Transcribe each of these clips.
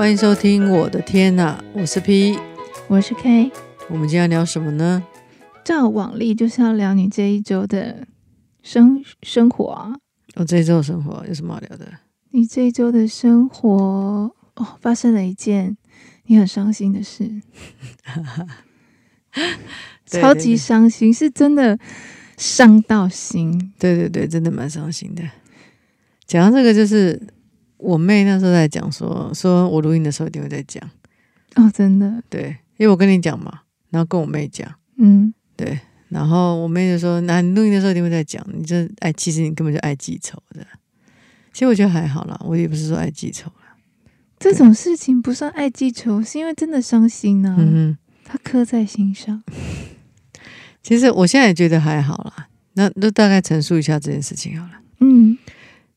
欢迎收听我的天呐，我是 P，我是 K，我们今天要聊什么呢？照往例就是要聊你这一周的生生活啊。我、哦、这一周的生活有什么好聊的？你这一周的生活哦，发生了一件你很伤心的事，超级伤心，是真的伤到心。对对对，真的蛮伤心的。讲到这个，就是我妹那时候在讲说，说我录音的时候一定会在讲。哦，真的。对，因为我跟你讲嘛，然后跟我妹讲，嗯，对，然后我妹就说，那你录音的时候一定会在讲，你这哎，其实你根本就爱记仇的。其实我觉得还好啦，我也不是说爱记仇啦。这种事情不算爱记仇，是因为真的伤心呢、啊。嗯哼，他刻在心上。其实我现在也觉得还好啦。那都大概陈述一下这件事情好了。嗯，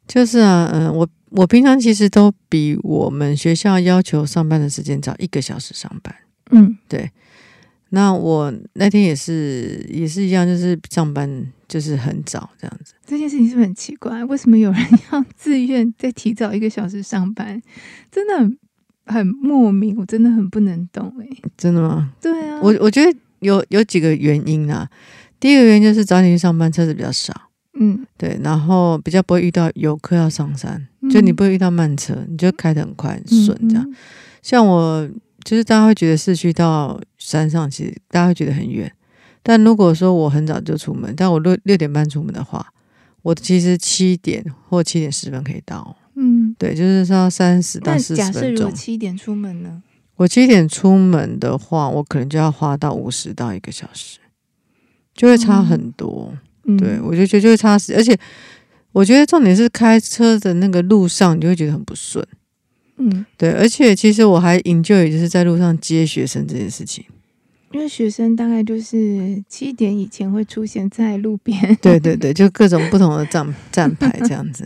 就是啊，嗯，我我平常其实都比我们学校要求上班的时间早一个小时上班。嗯，对。那我那天也是也是一样，就是上班就是很早这样子。这件事情是不是很奇怪？为什么有人要自愿再提早一个小时上班？真的很很莫名，我真的很不能懂哎。真的吗？对啊，我我觉得有有几个原因啊。第一个原因就是早点去上班，车子比较少。嗯，对，然后比较不会遇到游客要上山，嗯、就你不会遇到慢车，你就开得很快很顺这样。像我。就是大家会觉得市区到山上，其实大家会觉得很远。但如果说我很早就出门，但我六六点半出门的话，我其实七点或七点十分可以到。嗯，对，就是说三十到四十分钟。假设如果七点出门呢？我七点出门的话，我可能就要花到五十到一个小时，就会差很多。嗯、对，我就觉得就会差十，而且我觉得重点是开车的那个路上，你就会觉得很不顺。嗯，对，而且其实我还 enjoy 就是在路上接学生这件事情，因为学生大概就是七点以前会出现在路边，对对对，就各种不同的站站牌这样子，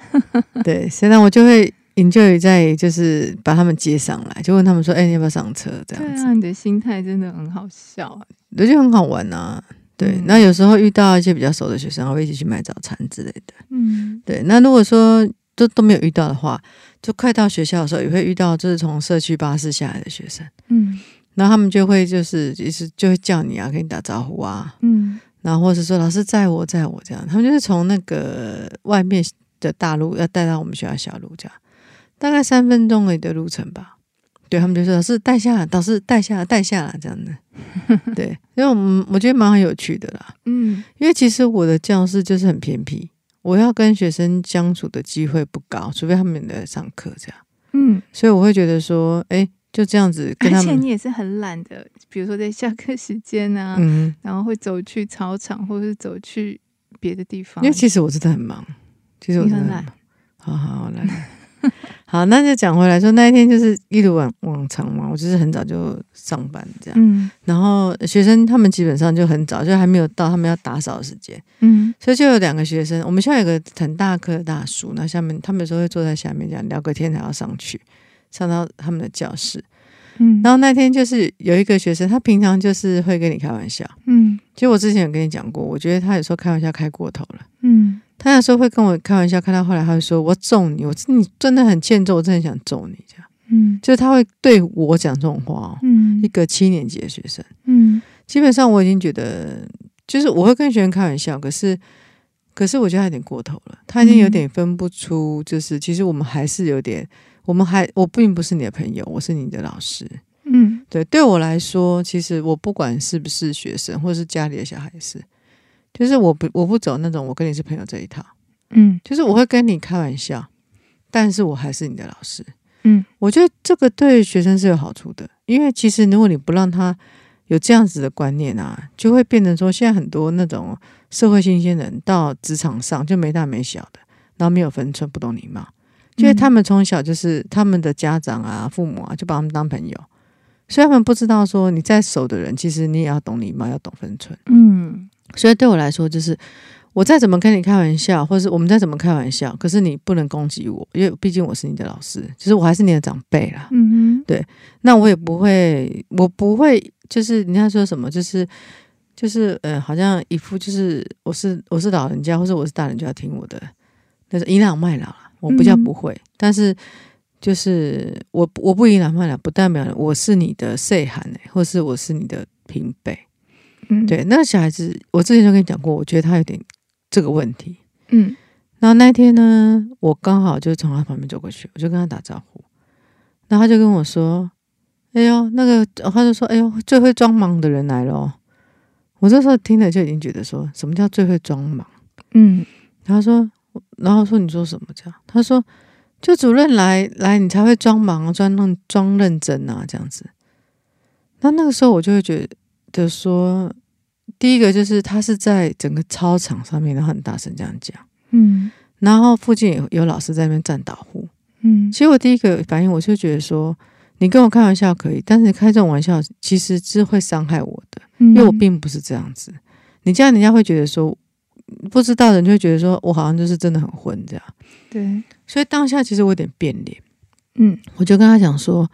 对，现在我就会 enjoy 在就是把他们接上来，就问他们说，哎，你要不要上车？这样子，对啊，你的心态真的很好笑，我觉得很好玩啊。对，嗯、那有时候遇到一些比较熟的学生，我会一起去买早餐之类的，嗯，对，那如果说都都没有遇到的话。就快到学校的时候，也会遇到就是从社区巴士下来的学生，嗯，然后他们就会就是其实就会叫你啊，跟你打招呼啊，嗯，然后或是说老师载我载我这样，他们就是从那个外面的大路要带到我们学校小路这样，大概三分钟的路程吧。对，他们就说老师带下来，导师带下来，带下来这样的，对，因为我们我觉得蛮有趣的啦，嗯，因为其实我的教室就是很偏僻。我要跟学生相处的机会不高，除非他们来上课这样。嗯，所以我会觉得说，哎，就这样子跟他们。而且你也是很懒的，比如说在下课时间啊，嗯，然后会走去操场，或者是走去别的地方。因为其实我真的很忙，其实我真的很懒。好好好，来。好，那就讲回来说，那一天就是一如往往常嘛，我就是很早就上班这样，嗯，然后学生他们基本上就很早，就还没有到他们要打扫的时间，嗯，所以就有两个学生，我们学校有个很大棵的大树，那下面他们有时候会坐在下面这样聊个天，才要上去上到他们的教室，嗯，然后那天就是有一个学生，他平常就是会跟你开玩笑，嗯，其实我之前有跟你讲过，我觉得他有时候开玩笑开过头了，嗯。他有时候会跟我开玩笑，看到后来他会说：“我揍你，我你真的很欠揍，我真的很想揍你。”这样，嗯，就是他会对我讲这种话哦。嗯，一个七年级的学生，嗯，基本上我已经觉得，就是我会跟学生开玩笑，可是，可是我觉得他有点过头了。他已经有点分不出，就是其实我们还是有点，我们还我并不是你的朋友，我是你的老师。嗯，对，对我来说，其实我不管是不是学生，或是家里的小孩子。就是我不我不走那种我跟你是朋友这一套，嗯，就是我会跟你开玩笑，但是我还是你的老师，嗯，我觉得这个对学生是有好处的，因为其实如果你不让他有这样子的观念啊，就会变成说现在很多那种社会新鲜人到职场上就没大没小的，然后没有分寸，不懂礼貌，因为他们从小就是他们的家长啊、父母啊就把他们当朋友，所以他们不知道说你在熟的人，其实你也要懂礼貌，要懂分寸，嗯。所以对我来说，就是我再怎么跟你开玩笑，或者是我们再怎么开玩笑，可是你不能攻击我，因为毕竟我是你的老师，就是我还是你的长辈啦。嗯哼，对，那我也不会，我不会，就是人家说什么，就是就是呃，好像一副就是我是我是老人家，或者我是大人就要听我的，那是倚老卖老啦。我不叫不会，嗯、但是就是我我不倚老卖老，不代表我是你的岁寒哎，或是我是你的平辈。嗯，对，那个小孩子，我之前就跟你讲过，我觉得他有点这个问题。嗯，然后那天呢，我刚好就从他旁边走过去，我就跟他打招呼，然后他就跟我说：“哎呦，那个，他就说，哎呦，最会装忙的人来了。”我这时候听了就已经觉得说什么叫最会装忙？嗯，他说，然后说你说什么这样？他说，就主任来来，你才会装忙，装认装认真啊，这样子。那那个时候我就会觉得说，第一个就是他是在整个操场上面，然后很大声这样讲，嗯，然后附近有有老师在那边站导护，嗯，其实我第一个反应我就觉得说，你跟我开玩笑可以，但是你开这种玩笑其实是会伤害我的。因为我并不是这样子，你这样人家会觉得说，不知道的人就会觉得说我好像就是真的很混这样。对，所以当下其实我有点变脸，嗯，我就跟他讲说，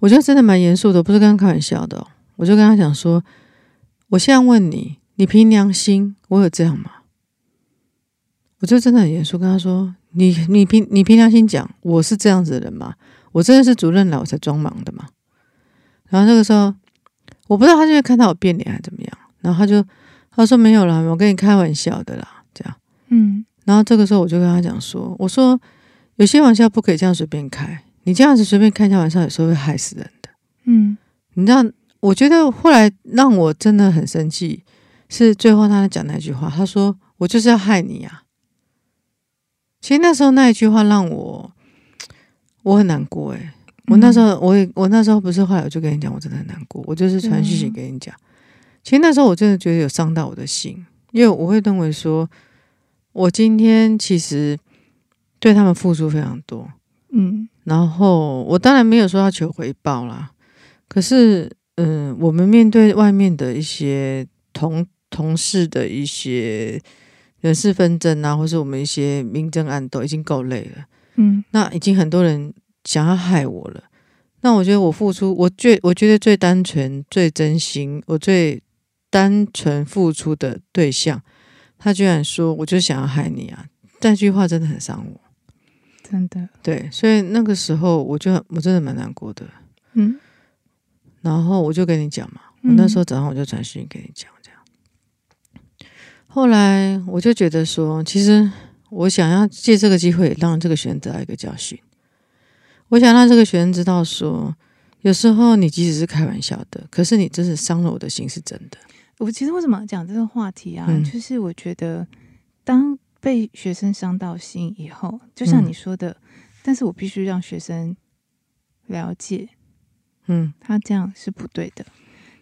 我觉得真的蛮严肃的，不是跟他开玩笑的哦。我就跟他讲说，我现在问你，你凭良心，我有这样吗？我就真的很严肃跟他说，你你凭你凭良心讲，我是这样子的人吗？我真的是主任来我才装忙的吗？然后那个时候。我不知道他是因为看到我变脸还是怎么样，然后他就他说没有啦，我跟你开玩笑的啦，这样，嗯，然后这个时候我就跟他讲说，我说有些玩笑不可以这样随便开，你这样子随便开一下玩笑，有时候会害死人的，嗯，你知道，我觉得后来让我真的很生气，是最后他讲那句话，他说我就是要害你啊，其实那时候那一句话让我我很难过诶。我那时候，我也我那时候不是后来我就跟你讲，我真的很难过。我就是传讯息给你讲，其实那时候我真的觉得有伤到我的心，因为我会认为说，我今天其实对他们付出非常多，嗯，然后我当然没有说要求回报啦，可是，嗯，我们面对外面的一些同同事的一些人事纷争啊，或是我们一些明争暗斗，已经够累了，嗯，那已经很多人。想要害我了，那我觉得我付出，我最我觉得最单纯、最真心，我最单纯付出的对象，他居然说我就想要害你啊！这句话真的很伤我，真的。对，所以那个时候我就我真的蛮难过的，嗯。然后我就跟你讲嘛，我那时候早上我就传讯给你讲这样。后来我就觉得说，其实我想要借这个机会让这个学生得到一个教训。我想让这个学生知道说，有时候你即使是开玩笑的，可是你真是伤了我的心，是真的。我其实为什么要讲这个话题啊？嗯、就是我觉得，当被学生伤到心以后，就像你说的，嗯、但是我必须让学生了解，嗯，他这样是不对的。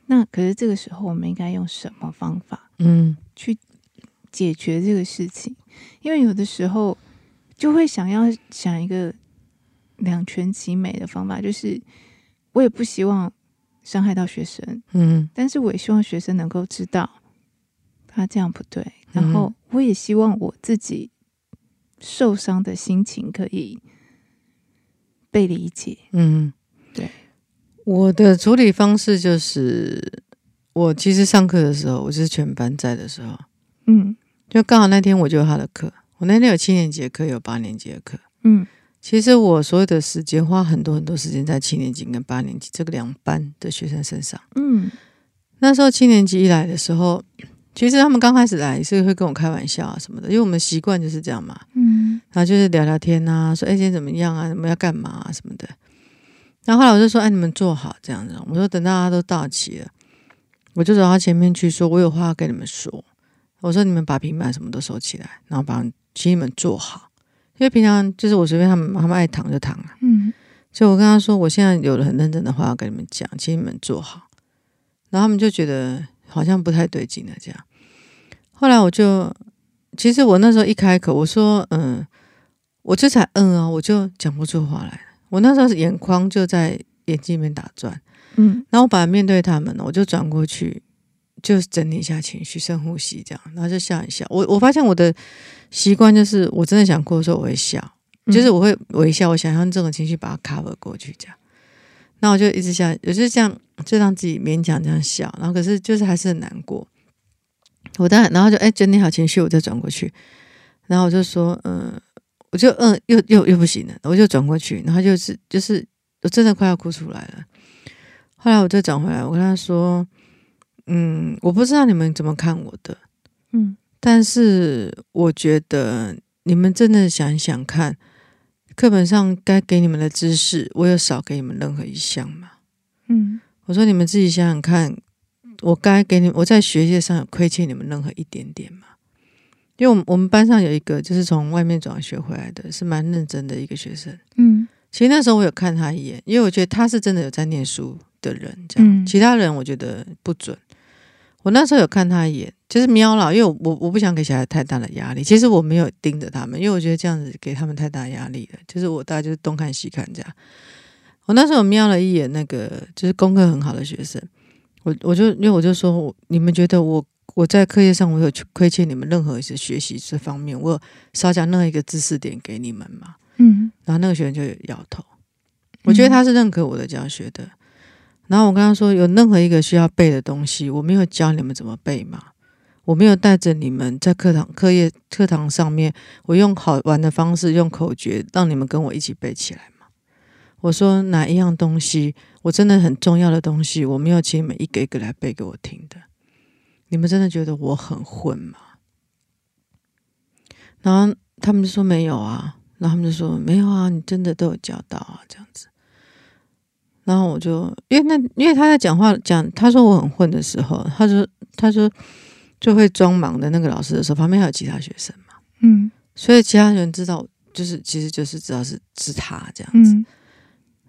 那可是这个时候，我们应该用什么方法，嗯，去解决这个事情？因为有的时候就会想要想一个。两全其美的方法就是，我也不希望伤害到学生，嗯，但是我也希望学生能够知道他这样不对，然后我也希望我自己受伤的心情可以被理解，嗯，对，我的处理方式就是，我其实上课的时候，我是全班在的时候，嗯，就刚好那天我就有他的课，我那天有七年级的课，有八年级的课，嗯。其实我所有的时间花很多很多时间在七年级跟八年级这个两班的学生身上。嗯，那时候七年级一来的时候，其实他们刚开始来是会跟我开玩笑啊什么的，因为我们习惯就是这样嘛。嗯，然后就是聊聊天啊，说哎今天怎么样啊，我们要干嘛啊什么的。然后后来我就说哎你们坐好这样子，我说等大家都到齐了，我就走到前面去说，我有话要跟你们说。我说你们把平板什么都收起来，然后把请你们坐好。因为平常就是我随便他们，他们爱躺就躺啊。嗯，所以我跟他说，我现在有了很认真的话要跟你们讲，请你们坐好。然后他们就觉得好像不太对劲了，这样。后来我就，其实我那时候一开口，我说，嗯，我这才嗯啊，我就讲不出话来了。我那时候眼眶就在眼睛里面打转。嗯，然后我本来面对他们，我就转过去。就整理一下情绪，深呼吸，这样，然后就笑一笑。我我发现我的习惯就是，我真的想哭的时候，我会笑，就是我会微笑，我想象这种情绪把它 cover 过去，这样。那我就一直笑，我就这样，就让自己勉强这样笑。然后可是就是还是很难过。我当然，然后就哎整理好情绪，我再转过去，然后我就说，嗯，我就嗯，又又又不行了，我就转过去，然后就是就是我真的快要哭出来了。后来我就转回来，我跟他说：“嗯，我不知道你们怎么看我的，嗯，但是我觉得你们真的想想看，课本上该给你们的知识，我有少给你们任何一项吗？嗯，我说你们自己想想看，我该给你们，我在学业上有亏欠你们任何一点点吗？”因为我们我们班上有一个就是从外面转学回来的，是蛮认真的一个学生。嗯，其实那时候我有看他一眼，因为我觉得他是真的有在念书的人。这样，嗯，其他人我觉得不准。我那时候有看他一眼，就是瞄了，因为我我不想给小孩太大的压力。其实我没有盯着他们，因为我觉得这样子给他们太大压力了。就是我大概就是东看西看这样。我那时候瞄了一眼那个就是功课很好的学生，我我就因为我就说，你们觉得我。我在课业上，我有亏欠你们任何一次学习这方面，我有少讲任何一个知识点给你们嘛？嗯，然后那个学生就摇头，我觉得他是认可我的教学的。然后我跟他说，有任何一个需要背的东西，我没有教你们怎么背嘛？我没有带着你们在课堂、课业、课堂上面，我用好玩的方式，用口诀让你们跟我一起背起来吗？我说哪一样东西，我真的很重要的东西，我没有请你们一个一个来背给我听的。你们真的觉得我很混吗？然后他们就说没有啊，然后他们就说没有啊，你真的都有教到啊，这样子。然后我就因为那因为他在讲话讲，他说我很混的时候，他说他说就会装忙的那个老师的时候，旁边还有其他学生嘛，嗯，所以其他人知道，就是其实就是知道是是他这样子。嗯，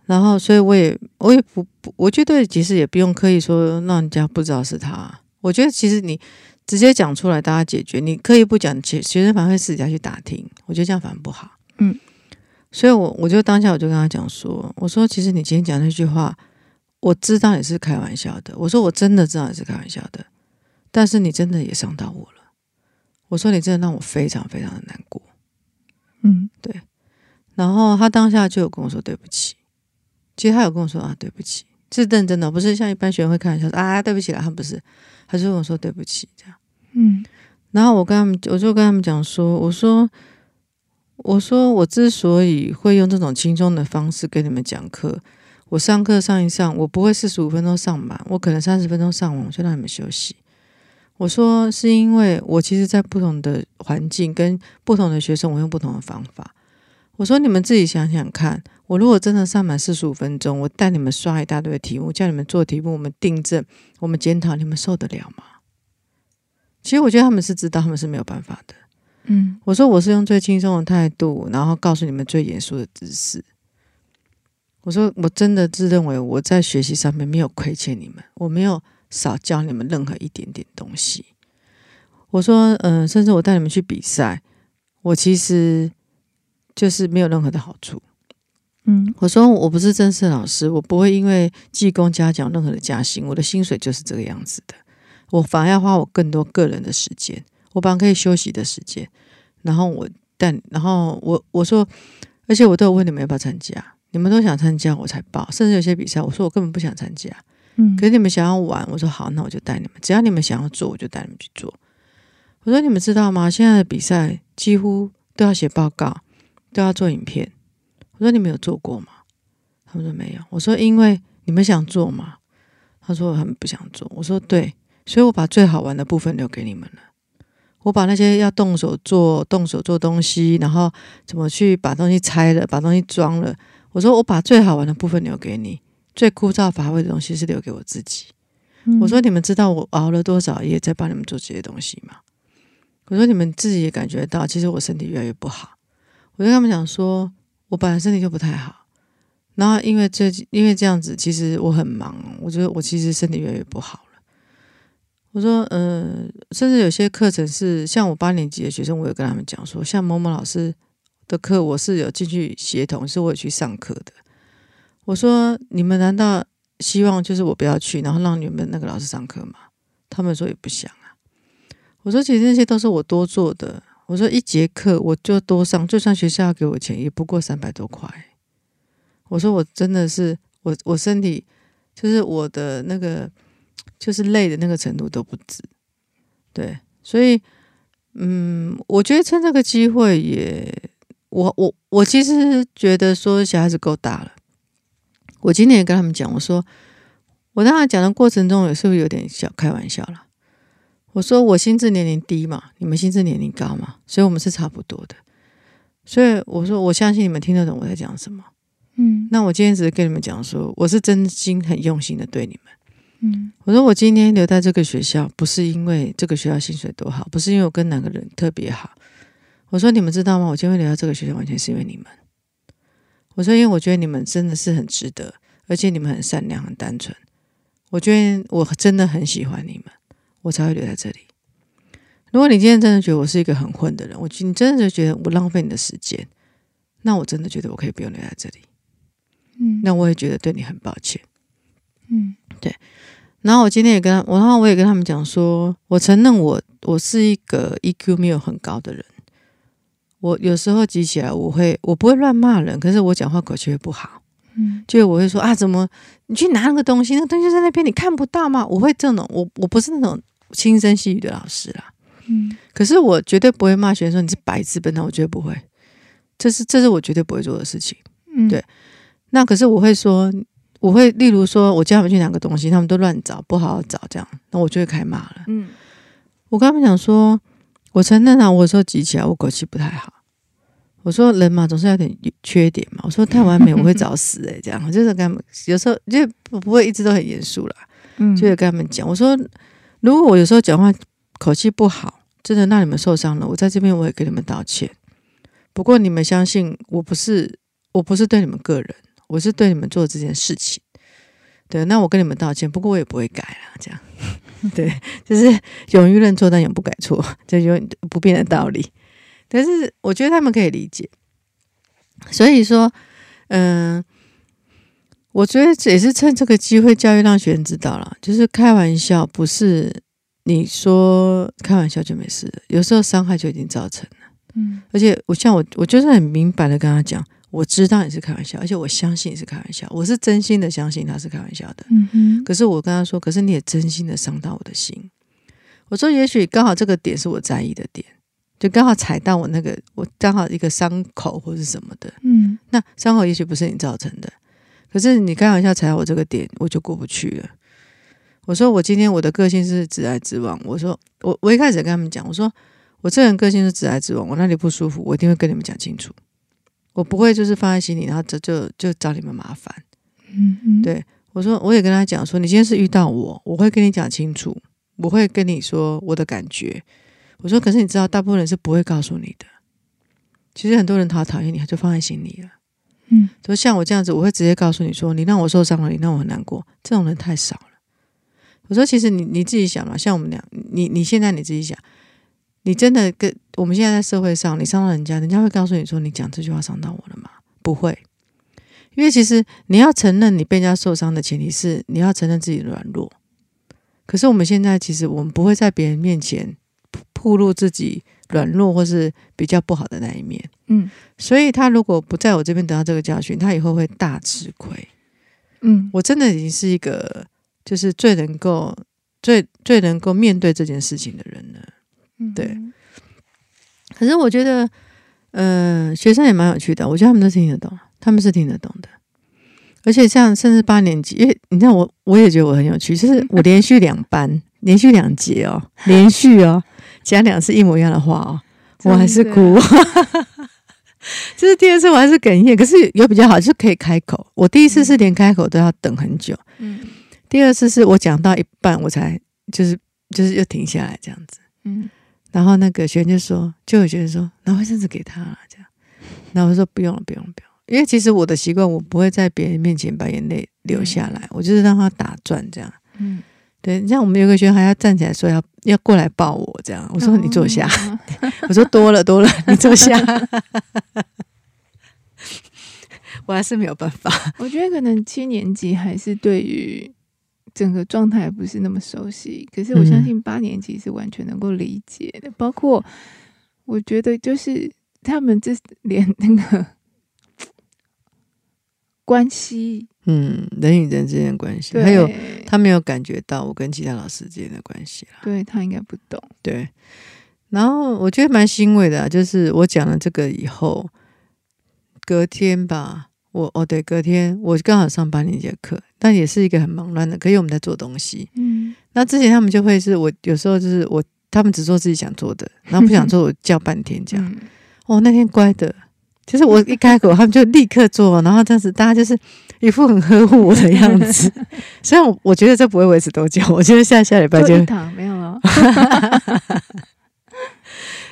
然后所以我也我也不不，我觉得其实也不用刻意说让人家不知道是他。我觉得其实你直接讲出来，大家解决；你刻意不讲，学学生反而会私底下去打听。我觉得这样反而不好。嗯，所以我我就当下我就跟他讲说：“我说其实你今天讲那句话，我知道你是开玩笑的。我说我真的知道你是开玩笑的，但是你真的也伤到我了。我说你真的让我非常非常的难过。嗯，对。然后他当下就有跟我说对不起。其实他有跟我说啊，对不起，是认真的，不是像一般学生会开玩笑说啊，对不起啦，他不是。”他就跟我说对不起，这样，嗯，然后我跟他们，我就跟他们讲说，我说，我说我之所以会用这种轻松的方式跟你们讲课，我上课上一上，我不会四十五分钟上满，我可能三十分钟上完，我就让你们休息。我说是因为我其实，在不同的环境跟不同的学生，我用不同的方法。我说你们自己想想看。我如果真的上满四十五分钟，我带你们刷一大堆题目，叫你们做题目，我们订正，我们检讨，你们受得了吗？其实我觉得他们是知道，他们是没有办法的。嗯，我说我是用最轻松的态度，然后告诉你们最严肃的知识。我说我真的自认为我在学习上面没有亏欠你们，我没有少教你们任何一点点东西。我说，嗯、呃，甚至我带你们去比赛，我其实就是没有任何的好处。嗯，我说我不是正式老师，我不会因为技工嘉奖任何的加薪，我的薪水就是这个样子的。我反而要花我更多个人的时间，我反而可以休息的时间。然后我但然后我我说，而且我都有问你们要不要参加，你们都想参加我才报，甚至有些比赛我说我根本不想参加，嗯，可是你们想要玩，我说好，那我就带你们，只要你们想要做，我就带你们去做。我说你们知道吗？现在的比赛几乎都要写报告，都要做影片。我说你们有做过吗？他们说没有。我说因为你们想做吗？他说他们不想做。我说对，所以我把最好玩的部分留给你们了。我把那些要动手做、动手做东西，然后怎么去把东西拆了、把东西装了。我说我把最好玩的部分留给你，最枯燥乏味的东西是留给我自己。嗯、我说你们知道我熬了多少夜在帮你们做这些东西吗？我说你们自己也感觉到，其实我身体越来越不好。我就跟他们讲说。我本来身体就不太好，然后因为这因为这样子，其实我很忙，我觉得我其实身体越来越不好了。我说，嗯、甚至有些课程是像我八年级的学生，我有跟他们讲说，像某某老师的课，我是有进去协同，是我有去上课的。我说，你们难道希望就是我不要去，然后让你们那个老师上课吗？他们说也不想啊。我说，其实那些都是我多做的。我说一节课我就多上，就算学校要给我钱，也不过三百多块。我说我真的是我我身体就是我的那个就是累的那个程度都不止。对，所以嗯，我觉得趁这个机会也我我我其实觉得说小孩子够大了。我今天也跟他们讲，我说我当然讲的过程中，也是不是有点小开玩笑了。我说我心智年龄低嘛，你们心智年龄高嘛，所以我们是差不多的。所以我说我相信你们听得懂我在讲什么。嗯，那我今天只是跟你们讲说，我是真心很用心的对你们。嗯，我说我今天留在这个学校，不是因为这个学校薪水多好，不是因为我跟哪个人特别好。我说你们知道吗？我今天留在这个学校，完全是因为你们。我说，因为我觉得你们真的是很值得，而且你们很善良、很单纯。我觉得我真的很喜欢你们，我才会留在这里。如果你今天真的觉得我是一个很混的人，我你真的就觉得我浪费你的时间，那我真的觉得我可以不用留在这里。嗯，那我也觉得对你很抱歉。嗯，对。然后我今天也跟他，然后我也跟他们讲说，我承认我我是一个 EQ 没有很高的人。我有时候急起来，我会我不会乱骂人，可是我讲话口气会不好。嗯，就我会说啊，怎么你去拿那个东西？那个东西在那边，你看不到吗？我会这种，我我不是那种轻声细语的老师啦。嗯，可是我绝对不会骂学生说你是白痴笨蛋，我绝对不会。这是这是我绝对不会做的事情。嗯，对。那可是我会说，我会例如说我叫他们去拿个东西，他们都乱找，不好好找，这样，那我就会开骂了。嗯，我跟他们讲说，我承认啊，我有时候急起来，我口气不太好。我说人嘛，总是有点缺点嘛。我说太完美，我会找死诶、欸。这样就是跟他们有时候就不会一直都很严肃啦。嗯，就会跟他们讲，我说如果我有时候讲话口气不好，真的让你们受伤了，我在这边我也给你们道歉。不过你们相信我不是，我不是对你们个人，我是对你们做这件事情。对，那我跟你们道歉，不过我也不会改了。这样，对，就是勇于认错，但永不改错，这就不变的道理。但是我觉得他们可以理解，所以说，嗯、呃，我觉得也是趁这个机会教育让学生知道了，就是开玩笑不是你说开玩笑就没事了，有时候伤害就已经造成了。嗯，而且我像我，我就是很明白的跟他讲，我知道你是开玩笑，而且我相信你是开玩笑，我是真心的相信他是开玩笑的。嗯哼，可是我跟他说，可是你也真心的伤到我的心。我说，也许刚好这个点是我在意的点。就刚好踩到我那个，我刚好一个伤口或是什么的，嗯，那伤口也许不是你造成的，可是你开玩笑踩到我这个点，我就过不去了。我说我今天我的个性是直来直往，我说我我一开始跟他们讲，我说我这人个性是直来直往，我那里不舒服，我一定会跟你们讲清楚，我不会就是放在心里，然后就就就找你们麻烦。嗯嗯，对，我说我也跟他讲说，你今天是遇到我，我会跟你讲清楚，我会跟你说我的感觉。我说，可是你知道，大部分人是不会告诉你的。其实很多人他讨厌你，他就放在心里了。嗯，就像我这样子，我会直接告诉你说，你让我受伤了，你让我很难过。这种人太少了。我说，其实你你自己想嘛，像我们俩，你你现在你自己想，你真的跟我们现在在社会上，你伤到人家，人家会告诉你说，你讲这句话伤到我了吗？不会，因为其实你要承认你被人家受伤的前提是你要承认自己的软弱。可是我们现在其实我们不会在别人面前。暴露自己软弱或是比较不好的那一面，嗯，所以他如果不在我这边得到这个教训，他以后会大吃亏。嗯，我真的已经是一个就是最能够最最能够面对这件事情的人了，嗯，对。可是我觉得，嗯、呃，学生也蛮有趣的，我觉得他们都是听得懂，他们是听得懂的。而且像甚至八年级，因为你知道我我也觉得我很有趣，就是我连续两班，连续两节哦，连续哦。讲两次一模一样的话哦，我还是哭。就是第二次，我还是哽咽。可是有比较好，就是可以开口。我第一次是连开口都要等很久，嗯。第二次是我讲到一半，我才就是就是又停下来这样子，嗯。然后那个学员就说，就有学员说拿卫生纸给他了，这样。然后我说不用了，不用了，不用了。因为其实我的习惯，我不会在别人面前把眼泪流下来，我就是让他打转这样，嗯。对，像我们有个学生还要站起来说要要过来抱我，这样我说你坐下，哦、我说多了多了，你坐下，我还是没有办法。我觉得可能七年级还是对于整个状态不是那么熟悉，可是我相信八年级是完全能够理解的。嗯、包括我觉得就是他们这连那个关系。嗯，人与人之间的关系，还有他没有感觉到我跟其他老师之间的关系啦。对，他应该不懂。对，然后我觉得蛮欣慰的啊，就是我讲了这个以后，隔天吧，我哦对，隔天我刚好上八年级的课，但也是一个很忙乱的，可以我们在做东西。嗯，那之前他们就会是我有时候就是我他们只做自己想做的，然后不想做我叫半天这样。嗯、哦，那天乖的，其实我一开口他们就立刻做，然后这样子大家就是一副很呵护我的样子。虽然我我觉得这不会维持多久，我觉得下下礼拜就没有了。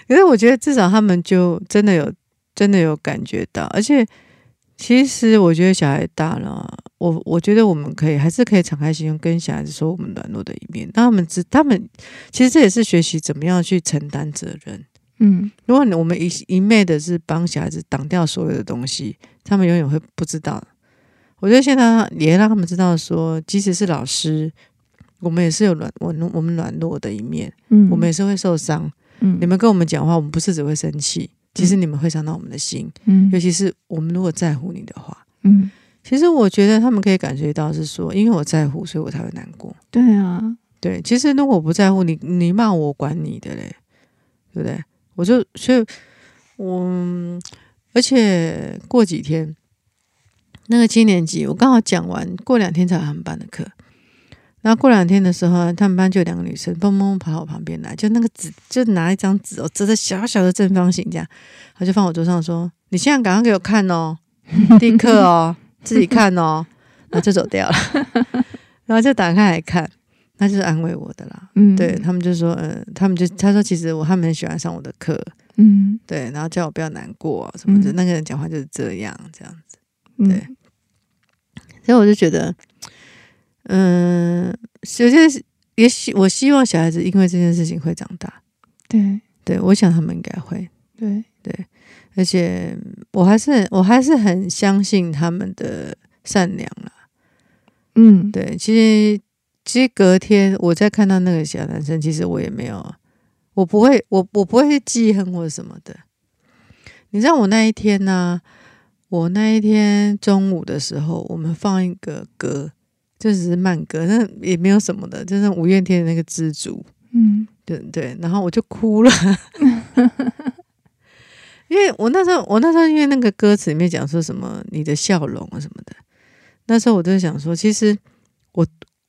可是我觉得至少他们就真的有真的有感觉到，而且其实我觉得小孩大了，我我觉得我们可以还是可以敞开心胸跟小孩子说我们软弱的一面，让他们知他们其实这也是学习怎么样去承担责任。嗯，如果我们一一昧的是帮小孩子挡掉所有的东西，他们永远会不知道。我觉得现在也让他们知道说，即使是老师，我们也是有软我我们软弱的一面，嗯，我们也是会受伤。嗯，你们跟我们讲话，我们不是只会生气，其实你们会伤到我们的心。嗯，尤其是我们如果在乎你的话，嗯，其实我觉得他们可以感觉到是说，因为我在乎，所以我才会难过。对啊，对，其实如果我不在乎你，你骂我管你的嘞，对不对？我就所以，我而且过几天那个七年级，我刚好讲完，过两天才有他们班的课。然后过两天的时候，他们班就有两个女生蹦蹦跑到我旁边来，就那个纸，就拿一张纸哦，折的小小的正方形这样，他就放我桌上说：“你现在赶快给我看哦，立刻哦，自己看哦。”然后就走掉了，然后就打开来看，那就是安慰我的啦。嗯，对他们就说，嗯，他们就他说其实我他们很喜欢上我的课，嗯，对，然后叫我不要难过什么的。那个人讲话就是这样这样子，对，所以我就觉得。嗯，首先也许我希望小孩子因为这件事情会长大。对，对，我想他们应该会。对，对，而且我还是我还是很相信他们的善良啦。嗯，对，其实其实隔天我在看到那个小男生，其实我也没有，我不会，我我不会去记恨或者什么的。你知道我那一天呢、啊？我那一天中午的时候，我们放一个歌。就只是慢歌，那也没有什么的，就是五月天的那个《知足》，嗯，对对，然后我就哭了，因为我那时候，我那时候因为那个歌词里面讲说什么你的笑容啊什么的，那时候我就想说，其实我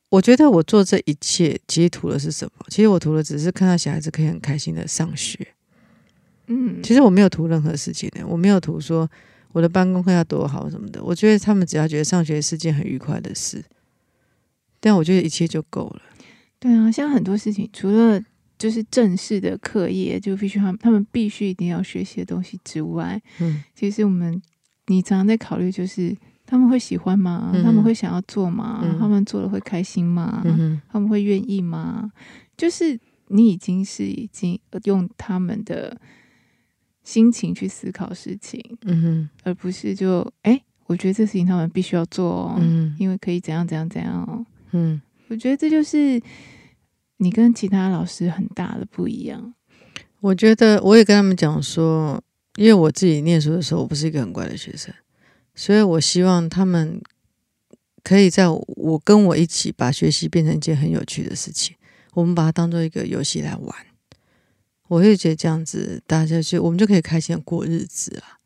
我觉得我做这一切，其实图的是什么？其实我图的只是看到小孩子可以很开心的上学，嗯，其实我没有图任何事情的，我没有图说我的办公课要多好什么的，我觉得他们只要觉得上学是件很愉快的事。但我觉得一切就够了。对啊，像很多事情，除了就是正式的课业，就必须他们他们必须一定要学习的东西之外，嗯，其实我们你常常在考虑，就是他们会喜欢吗？嗯、他们会想要做吗？嗯、他们做了会开心吗？嗯、他们会愿意吗？就是你已经是已经用他们的心情去思考事情，而不是就哎、欸，我觉得这事情他们必须要做哦，嗯，因为可以怎样怎样怎样哦。嗯，我觉得这就是你跟其他老师很大的不一样。我觉得我也跟他们讲说，因为我自己念书的时候，我不是一个很乖的学生，所以我希望他们可以在我跟我一起把学习变成一件很有趣的事情。我们把它当做一个游戏来玩，我会觉得这样子大家就我们就可以开心的过日子啊。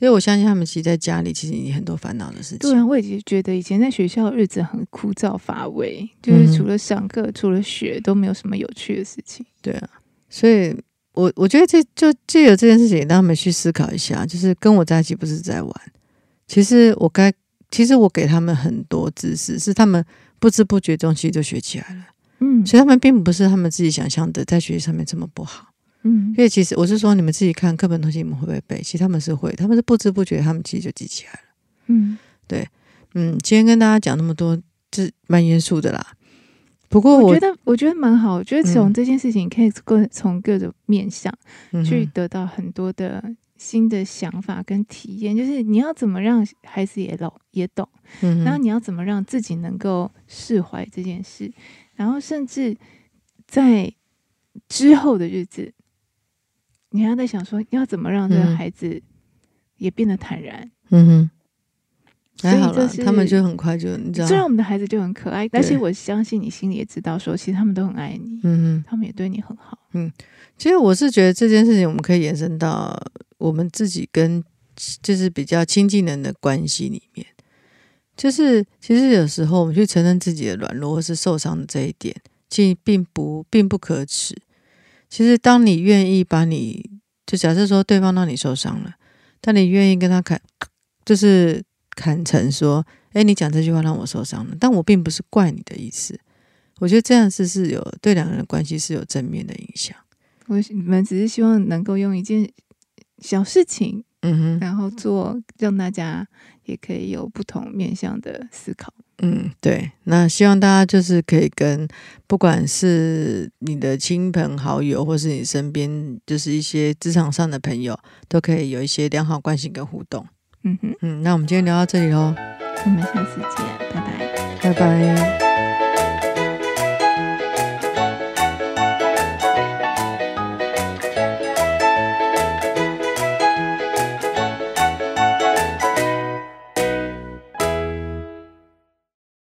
因为我相信他们其实在家里其实已经很多烦恼的事情。对啊，我已经觉得以前在学校的日子很枯燥乏味，就是除了上课、嗯、除了学都没有什么有趣的事情。对啊，所以我我觉得这就借由这件事情让他们去思考一下，就是跟我在一起不是在玩。其实我该，其实我给他们很多知识，是他们不知不觉中其实就学起来了。嗯，所以他们并不是他们自己想象的在学习上面这么不好。嗯，因为其实我是说，你们自己看课本东西，你们会不会背？其实他们是会，他们是不知不觉，他们其实就记起来了。嗯，对，嗯，今天跟大家讲那么多，就是蛮严肃的啦。不过我，我觉得，我觉得蛮好。我觉得从这件事情，可以各从各种面向去得到很多的新的想法跟体验。就是你要怎么让孩子也懂也懂，然后你要怎么让自己能够释怀这件事，然后甚至在之后的日子。你还在想说要怎么让这个孩子也变得坦然？嗯哼，还好了，他们就很快就你知道，虽然我们的孩子就很可爱，但是我相信你心里也知道，说其实他们都很爱你，嗯哼，他们也对你很好。嗯，其实我是觉得这件事情我们可以延伸到我们自己跟就是比较亲近人的关系里面，就是其实有时候我们去承认自己的软弱或是受伤的这一点，其实并不并不可耻。其实当你愿意把你就假设说对方让你受伤了，但你愿意跟他砍，就是坦诚说，哎，你讲这句话让我受伤了，但我并不是怪你的意思。我觉得这样是是有对两个人的关系是有正面的影响。我们只是希望能够用一件小事情，嗯哼，然后做让大家也可以有不同面向的思考。嗯，对。那希望大家就是可以跟不管是你的亲朋好友，或是你身边就是一些职场上的朋友，都可以有一些良好关系跟互动。嗯哼，嗯，那我们今天聊到这里喽，我们下次见，拜拜，拜拜。